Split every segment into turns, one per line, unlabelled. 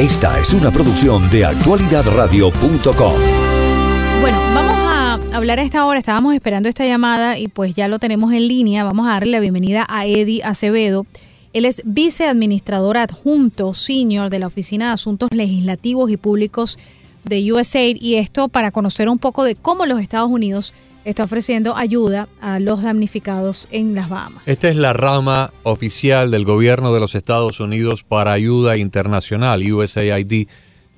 Esta es una producción de actualidadradio.com.
Bueno, vamos a hablar a esta hora. Estábamos esperando esta llamada y pues ya lo tenemos en línea. Vamos a darle la bienvenida a Eddie Acevedo. Él es viceadministrador adjunto senior de la Oficina de Asuntos Legislativos y Públicos de USAID y esto para conocer un poco de cómo los Estados Unidos está ofreciendo ayuda a los damnificados en las Bahamas.
Esta es la rama oficial del gobierno de los Estados Unidos para ayuda internacional, USAID.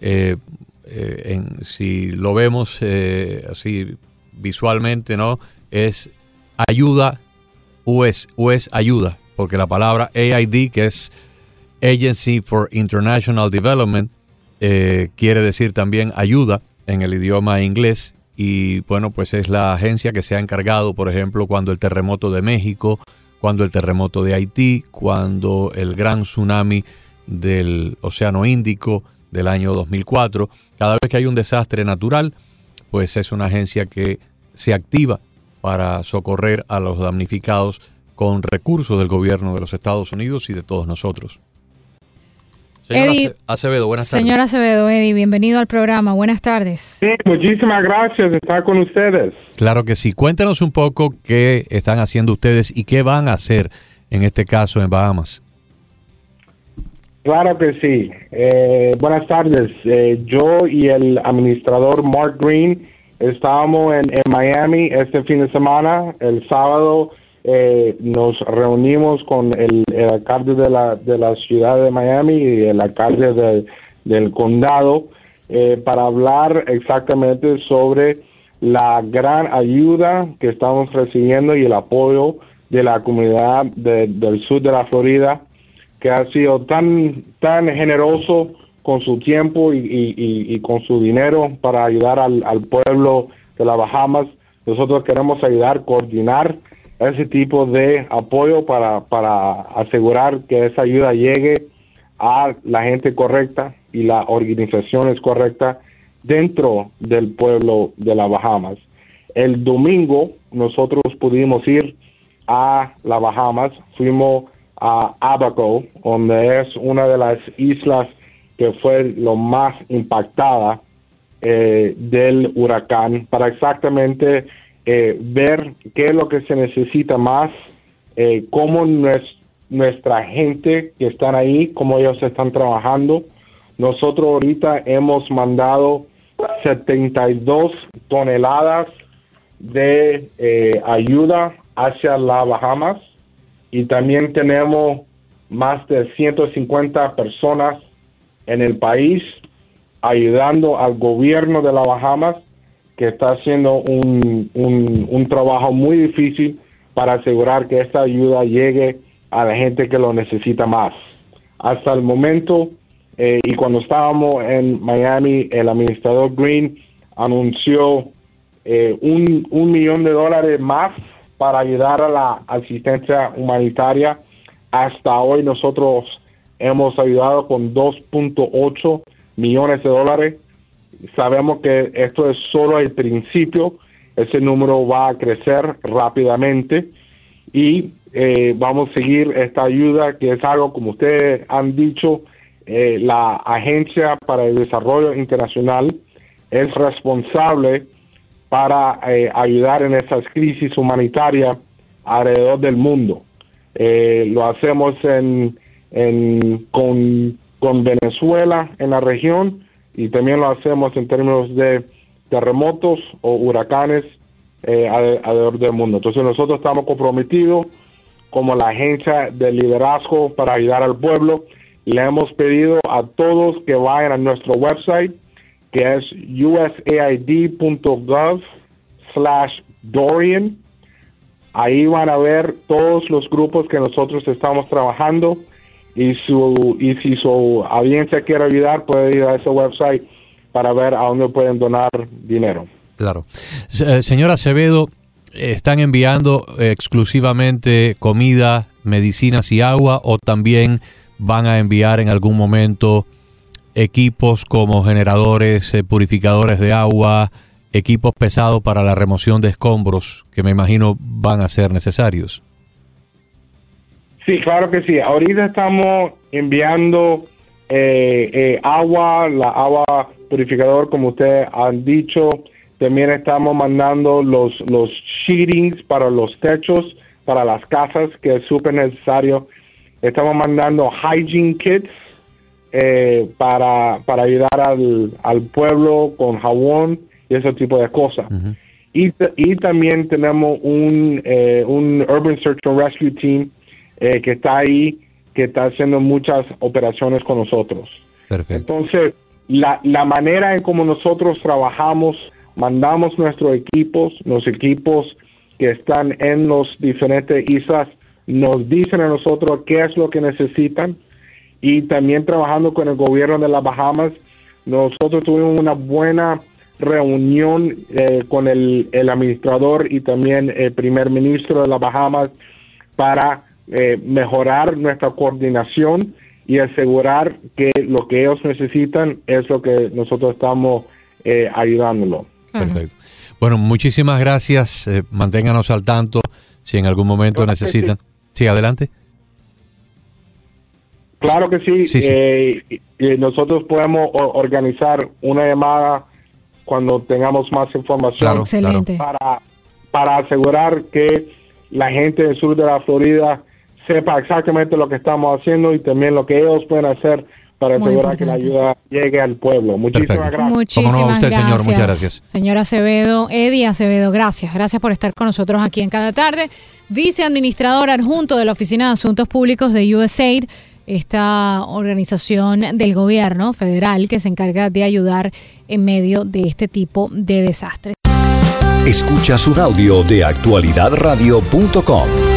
Eh, eh, en, si lo vemos eh, así visualmente, ¿no? Es ayuda, US, US ayuda, porque la palabra AID, que es Agency for International Development, quiere decir también ayuda en el idioma inglés y bueno, pues es la agencia que se ha encargado, por ejemplo, cuando el terremoto de México, cuando el terremoto de Haití, cuando el gran tsunami del Océano Índico del año 2004. Cada vez que hay un desastre natural, pues es una agencia que se activa para socorrer a los damnificados con recursos del gobierno de los Estados Unidos y de todos nosotros.
Señor Acevedo, buenas tardes. Señor Acevedo, Eddie, bienvenido al programa. Buenas tardes.
Sí, muchísimas gracias de estar con ustedes.
Claro que sí. Cuéntanos un poco qué están haciendo ustedes y qué van a hacer en este caso en Bahamas.
Claro que sí. Eh, buenas tardes. Eh, yo y el administrador Mark Green estábamos en, en Miami este fin de semana. El sábado eh, nos reunimos con el, alcalde de la, de la ciudad de Miami y el alcalde del condado eh, para hablar exactamente sobre la gran ayuda que estamos recibiendo y el apoyo de la comunidad del sur de la Florida que ha sido tan tan generoso con su tiempo y, con su dinero para ayudar al, al pueblo de las Bahamas. Nosotros queremos ayudar, coordinar ese tipo de apoyo para, para asegurar que esa ayuda llegue a la gente correcta y la organización es correcta dentro del pueblo de las Bahamas. El domingo nosotros pudimos ir a las Bahamas, fuimos a Abaco, donde es una de las islas que fue lo más impactada eh, del huracán, para exactamente eh, ver qué es lo que se necesita más, eh, cómo nuestra gente que están ahí, cómo ellos están trabajando. Nosotros ahorita hemos mandado 72 toneladas de eh, ayuda hacia las Bahamas y también tenemos más de 150 personas en el país ayudando al gobierno de las Bahamas que está haciendo un, un, trabajo muy difícil para asegurar que esta ayuda llegue a la gente que lo necesita más. Hasta el momento, eh, y cuando estábamos en Miami, el administrador Green anunció eh, un, un millón de dólares más para ayudar a la asistencia humanitaria. Hasta hoy nosotros hemos ayudado con 2.8 millones de dólares sabemos que esto es solo el principio, ese número va a crecer rápidamente y eh, vamos a seguir esta ayuda que es algo, como ustedes han dicho, eh, la Agencia para el Desarrollo Internacional es responsable para eh, ayudar en esas crisis humanitarias alrededor del mundo. lo hacemos en, en, con Venezuela en la región, y también lo hacemos en términos de terremotos o huracanes eh, alrededor del mundo. Entonces nosotros estamos comprometidos como la agencia de liderazgo para ayudar al pueblo. Le hemos pedido a todos que vayan a nuestro website que es usaid.gov slash Dorian. Ahí van a ver todos los grupos que nosotros estamos trabajando y su y si su audiencia quiere ayudar puede ir a ese website para ver a dónde pueden donar dinero.
Claro. Eh, señora Acevedo, ¿están enviando exclusivamente comida, medicinas y agua o también van a enviar en algún momento equipos como generadores, eh, purificadores de agua, equipos pesados para la remoción de escombros que me imagino van a ser necesarios?
Sí, claro que sí. Ahorita estamos enviando eh, eh, agua, la agua purificador, como ustedes han dicho. También estamos mandando los, los sheetings para los techos, para las casas, que es súper necesario. Estamos mandando hygiene kits eh, para, para ayudar al, al pueblo con jabón y ese tipo de cosas. y, y también tenemos un, eh, un Urban Search and Rescue Team eh, que está ahí, que está haciendo muchas operaciones con nosotros.
Perfecto.
Entonces, la, la manera en como nosotros trabajamos, mandamos nuestros equipos, los equipos que están en los diferentes islas, nos dicen a nosotros qué es lo que necesitan y también trabajando con el gobierno de las Bahamas, nosotros tuvimos una buena reunión eh, con el, el, administrador y también el primer ministro de las Bahamas para eh, mejorar nuestra coordinación y asegurar que lo que ellos necesitan es lo que nosotros estamos eh, ayudándolo.
Perfecto. Bueno, muchísimas gracias. Eh, manténganos al tanto si en algún momento
Claro
necesitan. Sí. adelante.
Claro que sí.
Sí, sí.
eh, nosotros podemos organizar una llamada cuando tengamos más información
Claro.
Excelente.
para, para asegurar que la gente del sur de la Florida sepa exactamente lo que estamos haciendo y también lo que ellos pueden hacer para
Muy
asegurar que la ayuda llegue al pueblo. Muchísimas
Perfecto.
gracias.
Muchísimas
Cómo no, a usted,
gracias.
señor, muchas gracias.
Señor Acevedo, Eddie Acevedo, gracias. Gracias por estar con nosotros aquí en cada tarde. Viceadministrador adjunto de la Oficina de Asuntos Públicos de USAID, esta organización del gobierno federal que se encarga de ayudar en medio de este tipo de desastres.
Escuchas un audio de actualidadradio.com.